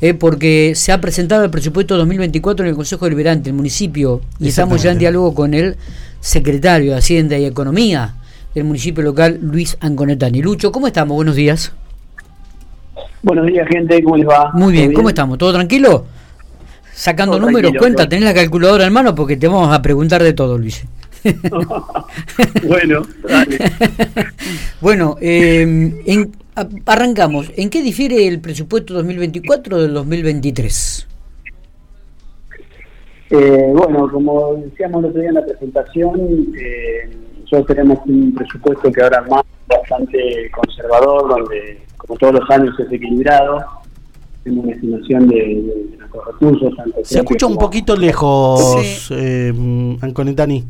eh, porque se ha presentado el presupuesto 2024 en el Consejo Deliberante, el municipio, y estamos ya en diálogo con el secretario de Hacienda y Economía del municipio local, Luis Anconetani. Lucho, ¿cómo estamos? Buenos días. Buenos días, gente, ¿cómo les va? Muy bien, ¿cómo estamos? ¿Todo tranquilo? Sacando números, cuenta, tenés la calculadora en mano porque te vamos a preguntar de todo, Luis. bueno, dale. bueno, eh, arrancamos. ¿En qué difiere el presupuesto 2024 del 2023? Eh, bueno, como decíamos el otro día en la presentación, eh, nosotros tenemos un presupuesto que ahora más bastante conservador, donde como todos los años es equilibrado. Tenemos una estimación de, nuestros recursos. Se escucha un poquito lejos, eh, Anconetani.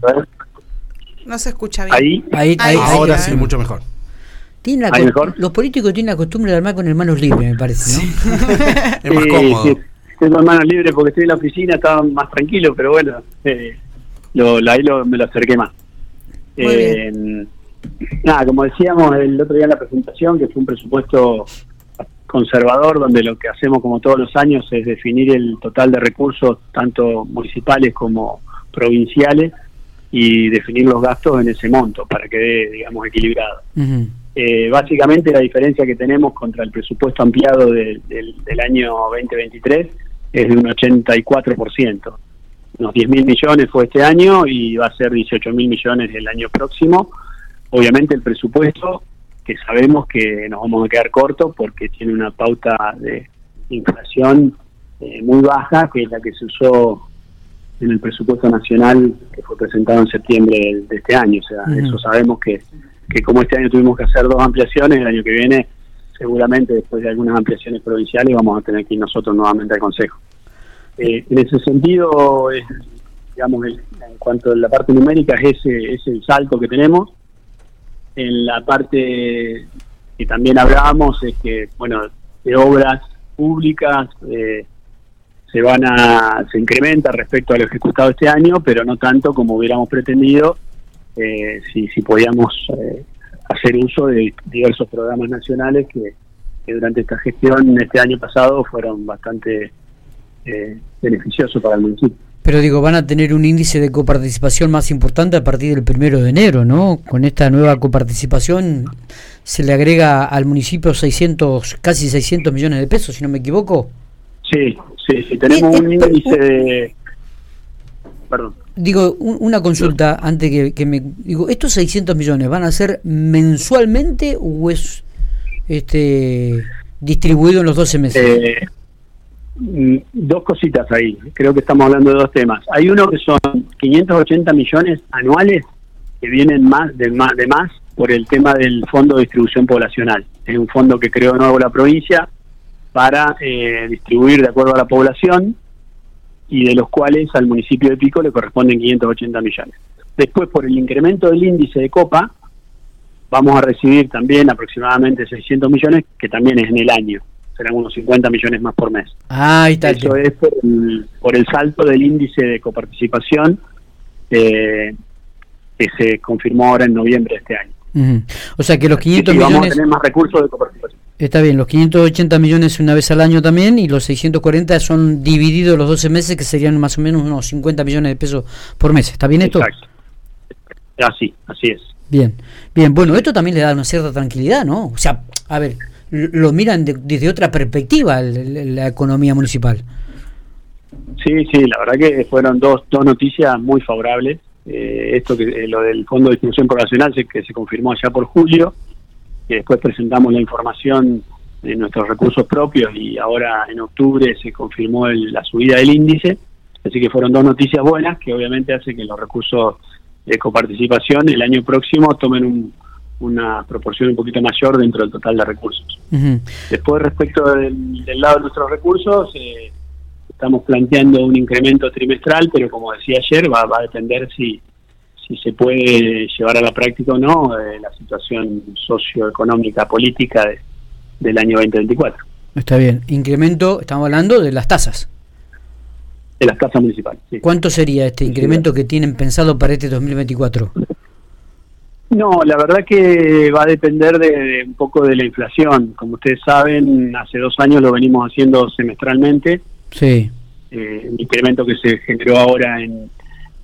No se escucha bien. Ahí, ahí, ahí ahora sí, mucho mejor. Tiene Los políticos tienen la costumbre de armar con hermanos libres, me parece, ¿no? es más cómodo. Sí, tengo hermanos libres porque estoy en la oficina, estaba más tranquilo, pero bueno, eh, lo, ahí lo, me lo acerqué más. Eh, nada, como decíamos el otro día en la presentación, que fue un presupuesto conservador, donde lo que hacemos como todos los años es definir el total de recursos, tanto municipales como provinciales, y definir los gastos en ese monto para que dé, digamos, equilibrado. Eh, básicamente la diferencia que tenemos contra el presupuesto ampliado del año 2023 es de un 84%. Unos 10 mil millones fue este año y va a ser 18 mil millones el año próximo. Obviamente el presupuesto, que sabemos que nos vamos a quedar cortos porque tiene una pauta de inflación eh, muy baja, que es la que se usó en el presupuesto nacional que fue presentado en septiembre de, este año. O sea, eso sabemos que, que como este año tuvimos que hacer dos ampliaciones, el año que viene seguramente después de algunas ampliaciones provinciales vamos a tener que ir nosotros nuevamente al Consejo. Eh, en ese sentido, digamos, en cuanto a la parte numérica, es ese, es el salto que tenemos. En la parte que también hablábamos es que, bueno, de obras públicas, eh, se van a se incrementa respecto a lo ejecutado este año, pero no tanto como hubiéramos pretendido eh, si, si podíamos eh, hacer uso de diversos programas nacionales que, durante esta gestión este año pasado fueron bastante eh, beneficiosos para el municipio. Pero digo, van a tener un índice de coparticipación más importante a partir del primero de enero, ¿no? Con esta nueva coparticipación se le agrega al municipio 600, casi 600 millones de pesos, si no me equivoco. Sí, sí, sí, tenemos un índice de... Perdón. Digo, una consulta antes que, me... Digo, ¿estos 600 millones van a ser mensualmente o es este distribuido en los 12 meses? Eh, dos cositas ahí. Creo que estamos hablando de dos temas. Hay uno que son 580 millones anuales que vienen más de más, de más por el tema del Fondo de Distribución Poblacional. Es un fondo que creó nuevo la provincia para eh, distribuir de acuerdo a la población y de los cuales al municipio de Pico le corresponden 580 millones. Después, por el incremento del índice de copa, vamos a recibir también aproximadamente 600 millones, que también es en el año. Serán unos 50 millones más por mes. Ah, está. Eso es por el, salto del índice de coparticipación eh, que se confirmó ahora en noviembre de este año. O sea que los 500 millones... Vamos a tener más recursos de coparticipación. Está bien, los 580 millones una vez al año también y los 640 son divididos los 12 meses que serían más o menos unos 50 millones de pesos por mes. ¿Está bien esto? Exacto. Así, así es. Bien, bien. Bueno, esto también le da una cierta tranquilidad, ¿no? O sea, a ver, lo miran desde otra perspectiva la economía municipal. Sí, sí, la verdad que fueron dos, dos noticias muy favorables. Eh, esto que eh, lo del Fondo de Distribución Poblacional que se confirmó allá por julio que después presentamos la información de nuestros recursos propios y ahora en octubre se confirmó la subida del índice, así que fueron dos noticias buenas que obviamente hace que los recursos de coparticipación el año próximo tomen una proporción un poquito mayor dentro del total de recursos. Después respecto del, lado de nuestros recursos, eh, estamos planteando un incremento trimestral, pero como decía ayer, va a depender si si se puede llevar a la práctica o no eh, la situación socioeconómica política del año 2024. Está bien. Incremento, estamos hablando de las tasas. De las tasas municipales. ¿Cuánto sería este incremento que tienen pensado para este 2024? No, la verdad que va a depender de, un poco de la inflación. Como ustedes saben, hace dos años lo venimos haciendo semestralmente. Sí. Eh, el incremento que se generó ahora en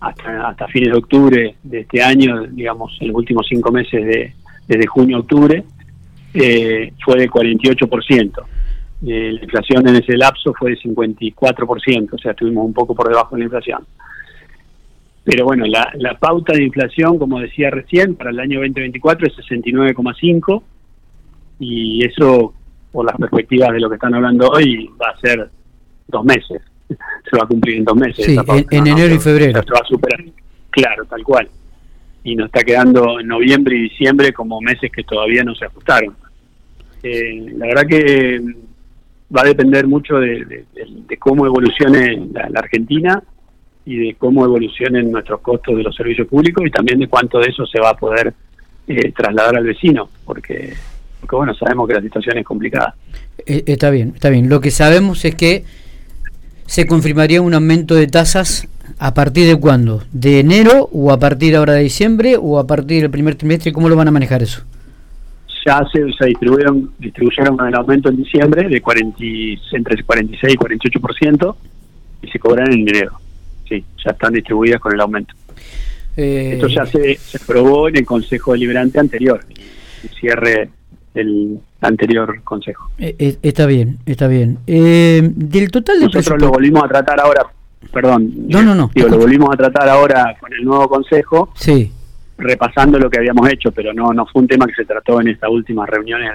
hasta, hasta fines de octubre de este año, digamos, en los últimos cinco meses de desde junio a octubre, eh, fue de 48%. Eh, la inflación en ese lapso fue de 54%, o sea, estuvimos un poco por debajo de la inflación. Pero bueno, la, la pauta de inflación, como decía recién, para el año 2024 es 69,5 y eso, por las perspectivas de lo que están hablando hoy, va a ser dos meses. Se va a cumplir en dos meses. Sí, en, enero y febrero. Se va a superar. Claro, tal cual. Y nos está quedando en noviembre y diciembre como meses que todavía no se ajustaron. Eh, la verdad que va a depender mucho de, cómo evolucione la, Argentina y de cómo evolucionen nuestros costos de los servicios públicos y también de cuánto de eso se va a poder eh, trasladar al vecino, porque, porque bueno, sabemos que la situación es complicada. Eh, está bien, está bien. Lo que sabemos es que se confirmaría un aumento de tasas a partir de cuándo, de enero o a partir ahora de diciembre o a partir del primer trimestre, ¿cómo lo van a manejar eso? ya se, distribuyeron, distribuyeron con el aumento en diciembre de 40, entre 46 y 48% y se cobran en enero. Sí, ya están distribuidas con el aumento. Eh, Esto ya se, se aprobó en el Consejo Deliberante anterior, el cierre del anterior Consejo. Eh, eh, está bien, está bien. del total de Nosotros lo volvimos a tratar ahora, perdón. No, no, no. Digo, lo volvimos a tratar ahora con el nuevo Consejo. Sí repasando lo que habíamos hecho, pero no, no fue un tema que se trató en estas últimas reuniones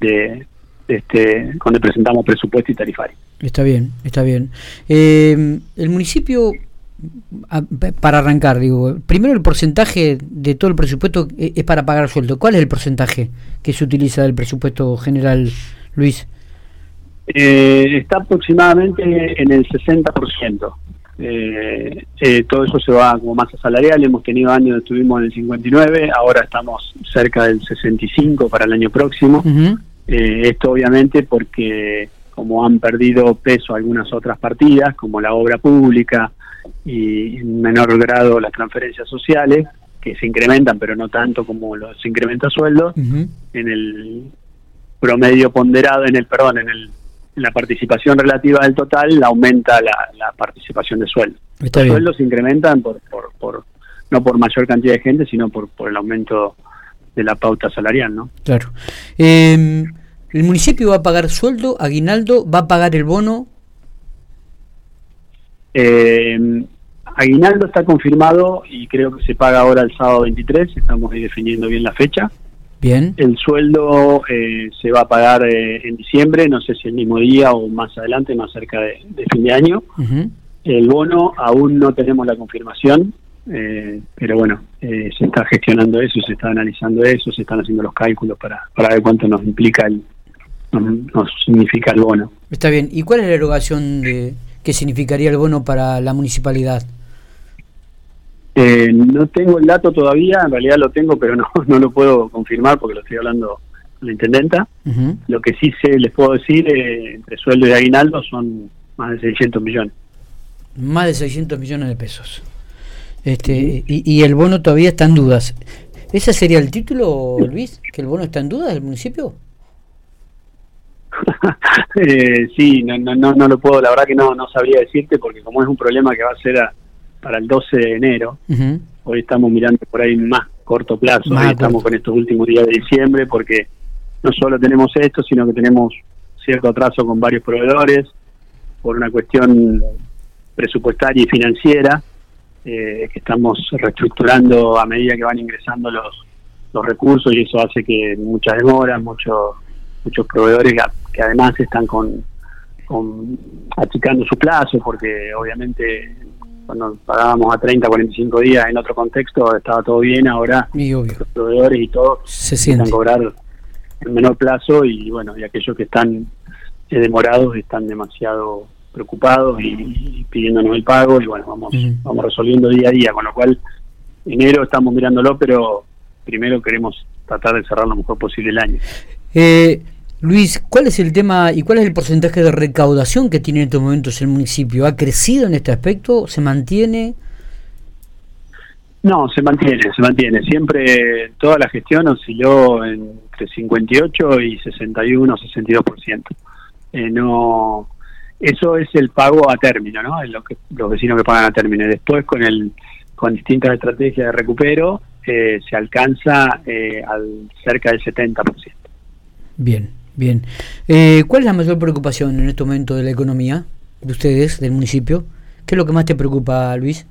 de, de, este, cuando presentamos presupuesto y tarifario. Está bien, está bien. Eh, el municipio, para arrancar, digo, primero el porcentaje de todo el presupuesto es para pagar sueldo. ¿Cuál es el porcentaje que se utiliza del presupuesto general, Luis? Eh, está aproximadamente en el 60%. Eh, eh, todo eso se va como masa salarial, hemos tenido años, estuvimos en el 59, ahora estamos cerca del 65 para el año próximo. eh, esto obviamente porque como han perdido peso algunas otras partidas, como la obra pública y en menor grado las transferencias sociales, que se incrementan pero no tanto como los incrementa sueldos, en el promedio ponderado, en el perdón, en el la participación relativa del total aumenta la, participación de sueldo. Los sueldos se incrementan por, por, no por mayor cantidad de gente, sino por, por el aumento de la pauta salarial, ¿no? Claro. Em, ¿El municipio va a pagar sueldo, aguinaldo, va a pagar el bono? Eh, aguinaldo está confirmado y creo que se paga ahora el sábado 23, estamos ahí definiendo bien la fecha. Bien. El sueldo eh, se va a pagar eh, en diciembre, no sé si el mismo día o más adelante, más cerca de, fin de año. El bono aún no tenemos la confirmación, eh, pero bueno, se está gestionando eso, se está analizando eso, se están haciendo los cálculos para, para ver cuánto nos implica el, nos, significa el bono. Está bien. ¿Y cuál es la erogación de qué significaría el bono para la municipalidad? Eh, no tengo el dato todavía, en realidad lo tengo, pero no, no lo puedo confirmar porque lo estoy hablando con la intendenta. Lo que sí sé, les puedo decir, eh, entre sueldo y aguinaldo son más de 600 millones. Más de 600 millones de pesos. Este, y, el bono todavía está en dudas. ¿Ese sería el título, Luis? ¿Que el bono está en dudas del municipio? eh, sí, no, no, no, lo puedo, la verdad que no, no sabría decirte porque como es un problema que va a ser a, para el 12 de enero. Hoy estamos mirando por ahí más corto plazo, hoy estamos con estos últimos días de diciembre porque no solo tenemos esto, sino que tenemos cierto atraso con varios proveedores por una cuestión presupuestaria y financiera eh, que estamos reestructurando a medida que van ingresando los, los recursos y eso hace que muchas demoras, muchos muchos proveedores que, además están con, con achicando su plazo porque obviamente cuando pagábamos a 30, 45 días en otro contexto estaba todo bien, ahora los proveedores y todos se sienten cobrar en menor plazo y bueno, y aquellos que están eh, demorados están demasiado preocupados y, pidiéndonos el pago y bueno, vamos, vamos resolviendo día a día, con lo cual enero estamos mirándolo, pero primero queremos tratar de cerrar lo mejor posible el año. Eh, Luis, ¿cuál es el tema y cuál es el porcentaje de recaudación que tiene en estos momentos el municipio? ¿Ha crecido en este aspecto? ¿Se mantiene? No, se mantiene, se mantiene. Siempre toda la gestión osciló entre 58 y 61, 62%. Eh, no, eso es el pago a término, ¿no? Es lo que los vecinos que pagan a término. Después con el con distintas estrategias de recupero eh, se alcanza eh, al cerca del 70%. Bien, bien. Eh, ¿Cuál es la mayor preocupación en este momento de la economía de ustedes, del municipio? ¿Qué es lo que más te preocupa, Luis?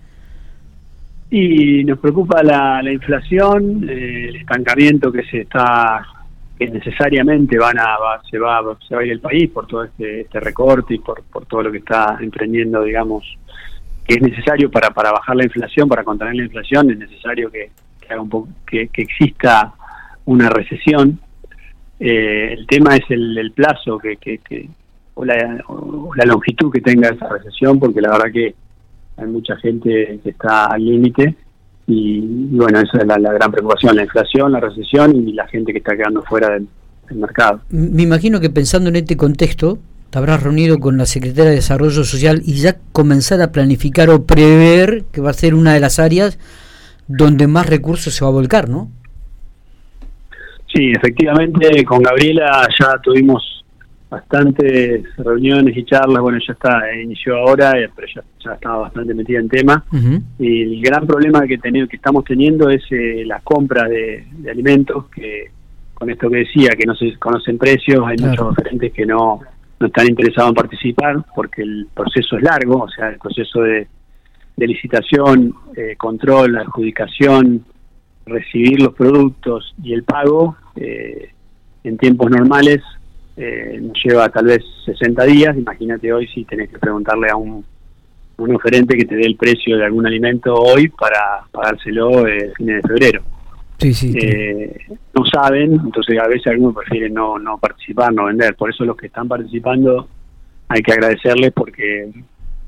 Y nos preocupa la, inflación, el estancamiento que se está que necesariamente van a se va se va a ir el país por todo este, este recorte y por, por todo lo que está emprendiendo digamos que es necesario para para bajar la inflación para contener la inflación es necesario que, que, que, exista una recesión. Eh, el tema es el, plazo que, que, o, la, longitud que tenga esa recesión, porque la verdad que hay mucha gente que está al límite y, bueno, esa es la, gran preocupación, la inflación, la recesión y la gente que está quedando fuera del, mercado. Me imagino que pensando en este contexto, te habrás reunido con la Secretaria de Desarrollo Social y ya comenzar a planificar o prever que va a ser una de las áreas donde más recursos se va a volcar, ¿no? Sí, efectivamente, con Gabriela ya tuvimos bastantes reuniones y charlas, bueno, ya está, inició ahora, eh, pero ya, estaba bastante metida en tema. Y el gran problema que, tenemos, que estamos teniendo es eh, la compra de, alimentos, que con esto que decía, que no se conocen precios, hay muchos oferentes que no, no están interesados en participar porque el proceso es largo, o sea, el proceso de de licitación, eh, control, adjudicación, recibir los productos y el pago eh, en tiempos normales eh, lleva tal vez 60 días. Imagínate hoy si tenés que preguntarle a un, un oferente que te dé el precio de algún alimento hoy para pagárselo el fin de febrero. Sí, sí, no saben, entonces a veces algunos prefieren no, no participar, no vender. Por eso los que están participando hay que agradecerles porque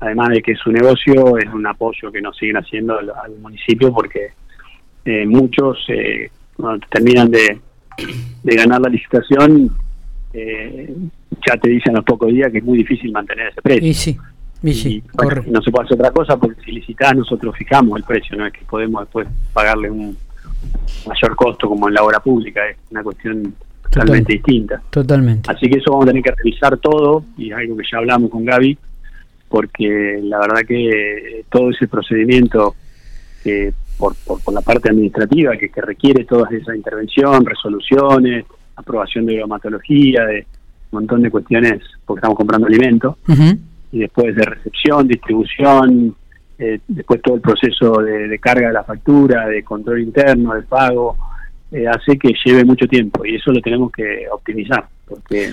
además de que su negocio es un apoyo que nos siguen haciendo al, municipio porque eh, muchos eh, cuando terminan de, ganar la licitación eh, ya te dicen a los pocos días que es muy difícil mantener ese precio. Y sí, y no se puede hacer otra cosa porque si licitas nosotros fijamos el precio, no es que podemos después pagarle un mayor costo como en la obra pública, es una cuestión totalmente distinta. Totalmente. Así que eso vamos a tener que revisar todo y es algo que ya hablamos con Gaby porque la verdad que todo ese procedimiento que por, por, la parte administrativa que, requiere toda esa intervención, resoluciones, aprobación de biomatología, de un montón de cuestiones, porque estamos comprando alimentos, y después de recepción, distribución, eh, después todo el proceso de, carga de la factura, de control interno, de pago, eh, hace que lleve mucho tiempo y eso lo tenemos que optimizar, porque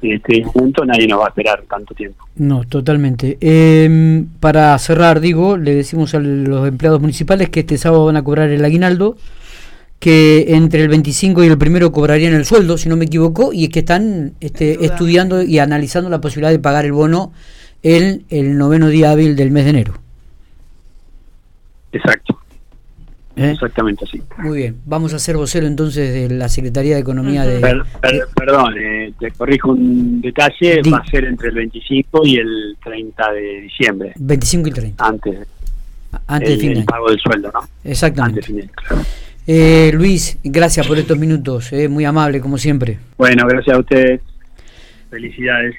este punto nadie nos va a esperar tanto tiempo. No, totalmente. Em, para cerrar, digo, le decimos a los empleados municipales que este sábado van a cobrar el aguinaldo, que entre el 25 y el primero cobrarían el sueldo, si no me equivoco, y es que están este, estudiando y analizando la posibilidad de pagar el bono en el noveno día hábil del mes de enero. Exacto. ¿Eh? Exactamente así. Muy bien, vamos a ser vocero entonces de la Secretaría de Economía de... perdón, eh, te corrijo un detalle, va a ser entre el 25 y el 30 de diciembre. 25 y 30. Antes, antes del fin pago del sueldo, ¿no? Exactamente. eh, Luis, gracias por estos minutos, eh, muy amable como siempre. Bueno, gracias a ustedes. Felicidades.